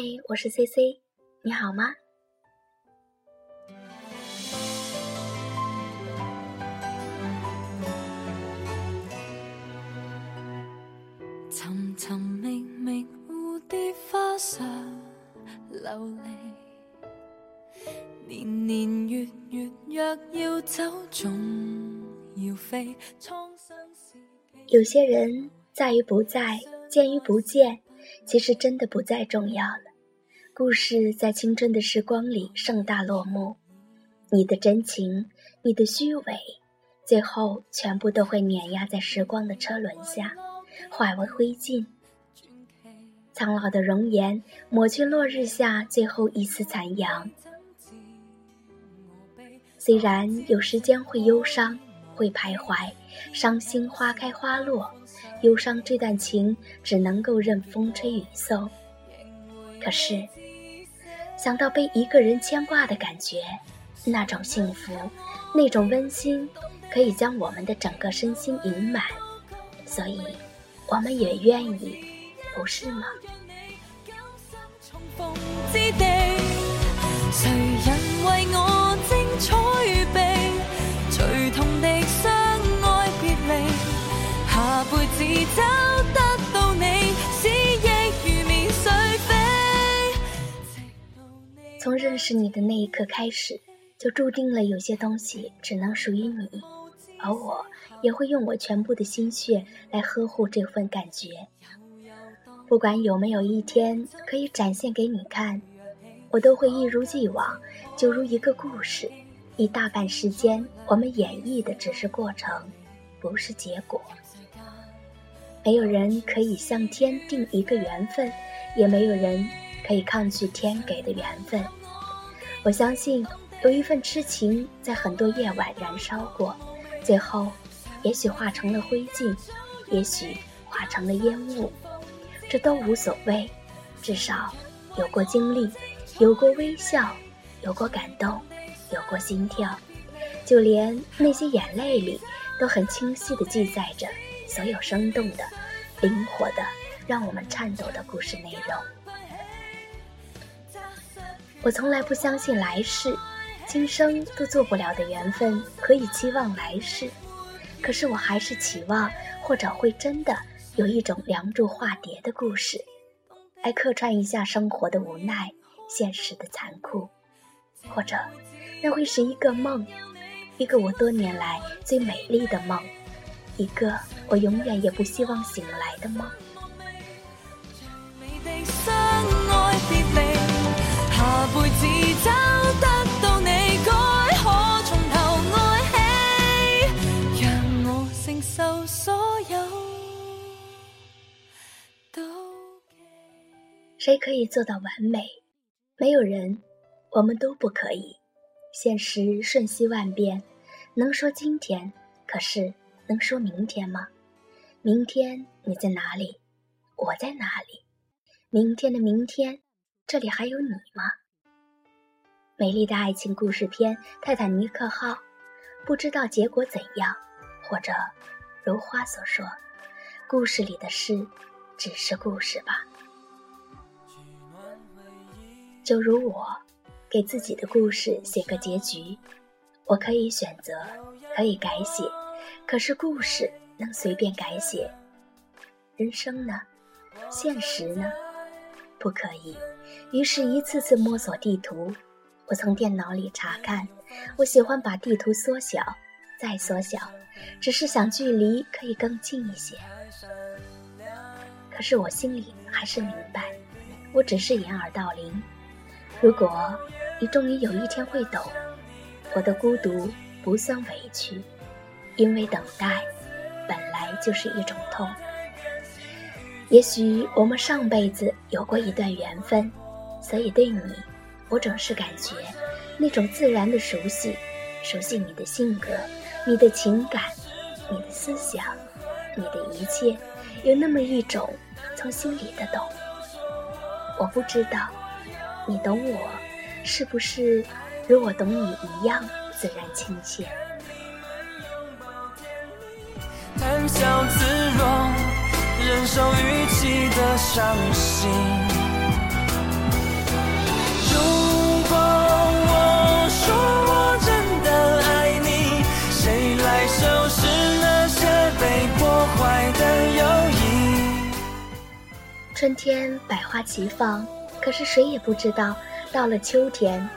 嗨，我是 C C，你好吗？流离，年年月月若要走，总要飞。有些人在于不在，见于不见。其实真的不再重要了。故事在青春的时光里盛大落幕，你的真情，你的虚伪，最后全部都会碾压在时光的车轮下，化为灰烬。苍老的容颜抹去落日下最后一丝残阳。虽然有时间会忧伤，会徘徊，伤心花开花落。忧伤这段情只能够任风吹雨送，可是想到被一个人牵挂的感觉，那种幸福，那种温馨，可以将我们的整个身心盈满，所以我们也愿意，不是吗？谁人为我精彩找从认识你的那一刻开始，就注定了有些东西只能属于你，而我也会用我全部的心血来呵护这份感觉。不管有没有一天可以展现给你看，我都会一如既往，就如一个故事，一大半时间我们演绎的只是过程，不是结果。没有人可以向天定一个缘分，也没有人可以抗拒天给的缘分。我相信有一份痴情在很多夜晚燃烧过，最后也许化成了灰烬，也许化成了烟雾，这都无所谓。至少有过经历，有过微笑，有过感动，有过心跳，就连那些眼泪里都很清晰地记载着。所有生动的、灵活的、让我们颤抖的故事内容，我从来不相信来世、今生都做不了的缘分可以期望来世，可是我还是期望，或者会真的有一种梁祝化蝶的故事，来客串一下生活的无奈、现实的残酷，或者那会是一个梦，一个我多年来最美丽的梦。一个我永远也不希望醒来的梦。谁可以做到完美？没有人，我们都不可以。现实瞬息万变，能说今天，可是。能说明天吗？明天你在哪里？我在哪里？明天的明天，这里还有你吗？美丽的爱情故事片《泰坦尼克号》，不知道结果怎样，或者如花所说，故事里的事只是故事吧。就如我给自己的故事写个结局，我可以选择，可以改写。可是故事能随便改写，人生呢？现实呢？不可以。于是，一次次摸索地图。我从电脑里查看，我喜欢把地图缩小，再缩小，只是想距离可以更近一些。可是我心里还是明白，我只是掩耳盗铃。如果你终于有一天会懂，我的孤独不算委屈。因为等待本来就是一种痛。也许我们上辈子有过一段缘分，所以对你，我总是感觉那种自然的熟悉，熟悉你的性格、你的情感、你的思想、你的一切，有那么一种从心里的懂。我不知道你懂我，是不是如我懂你一样自然亲切。谈笑自若，忍受语气的伤心。如果我说我真的爱你谁来收拾被破坏的友谊？春天百花齐放可是谁也不知道到了秋天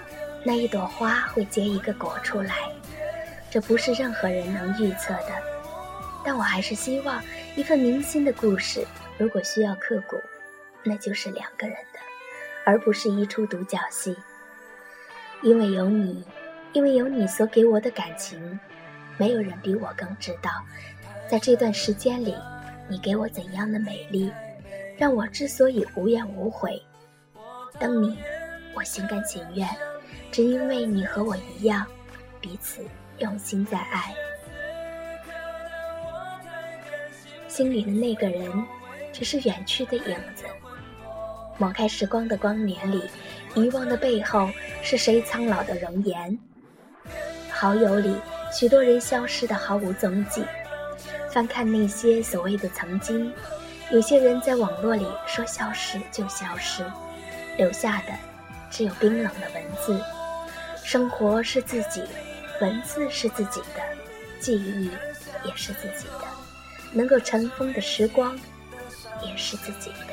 那一朵花会结一个果出来。这不是任何人能预测的。但我还是希望一份铭心的故事如果需要刻骨那就是两个人的。而不是一出独角戏。因为有你，因为有你所给我的感情，没有人比我更知道，在这段时间里，你给我怎样的美丽。让我之所以无怨无悔，等你，我心甘情愿，只因为你和我一样，彼此用心在爱。心里的那个人，只是远去的影子。抹开时光的光年里，遗忘的背后，是谁苍老的容颜？好友里，许多人消失的毫无踪迹。翻看那些所谓的曾经。有些人在网络里说消失就消失，留下的只有冰冷的文字。生活是自己，文字是自己的，记忆也是自己的，能够尘封的时光也是自己的。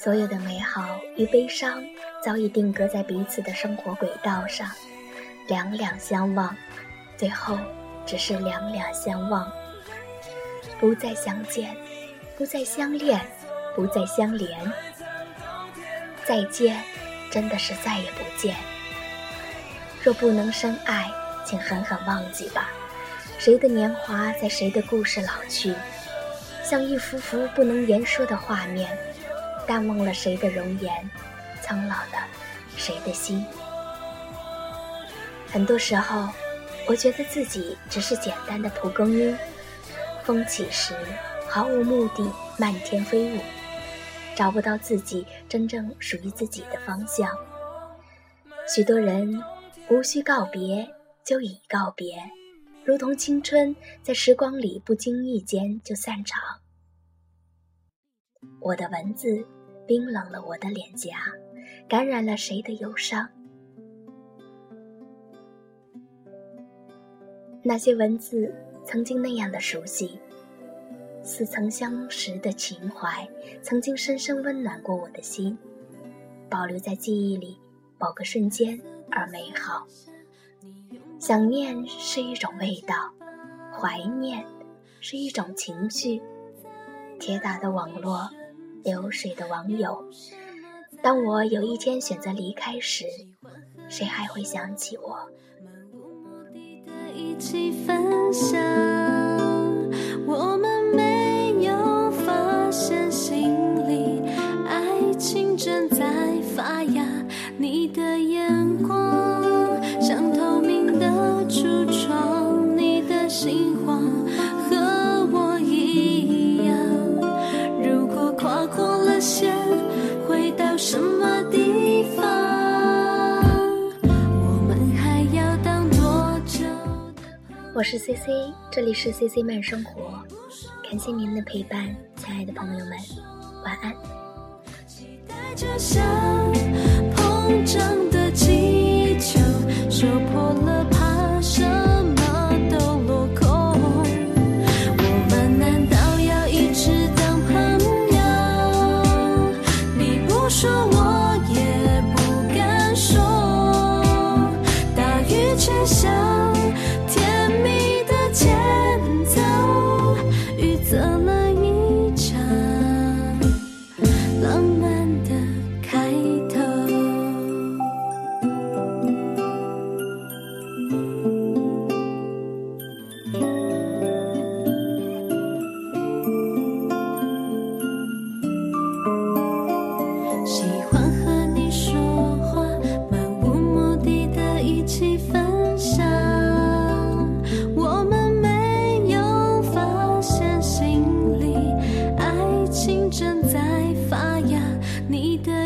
所有的美好与悲伤早已定格在彼此的生活轨道上，两两相望，最后只是两两相望，不再相见，不再相恋，不再相连。再见，真的是再也不见。若不能深爱，请狠狠忘记吧。谁的年华在谁的故事老去？像一幅幅不能言说的画面，淡忘了谁的容颜，苍老了谁的心。很多时候，我觉得自己只是简单的蒲公英，风起时毫无目的，漫天飞舞，找不到自己真正属于自己的方向。许多人无需告别就已告别。如同青春在时光里不经意间就散场。我的文字冰冷了我的脸颊，感染了谁的忧伤？那些文字曾经那样的熟悉，似曾相识的情怀，曾经深深温暖过我的心，保留在记忆里某个瞬间而美好。想念是一种味道，怀念是一种情绪。铁打的网络，流水的网友。当我有一天选择离开时，谁还会想起我？漫无目的的一起分我是 C C，这里是 C C 慢生活，感谢您的陪伴，亲爱的朋友们，晚安。着的气球，破了。正在发芽你的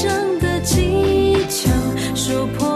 生的技巧说破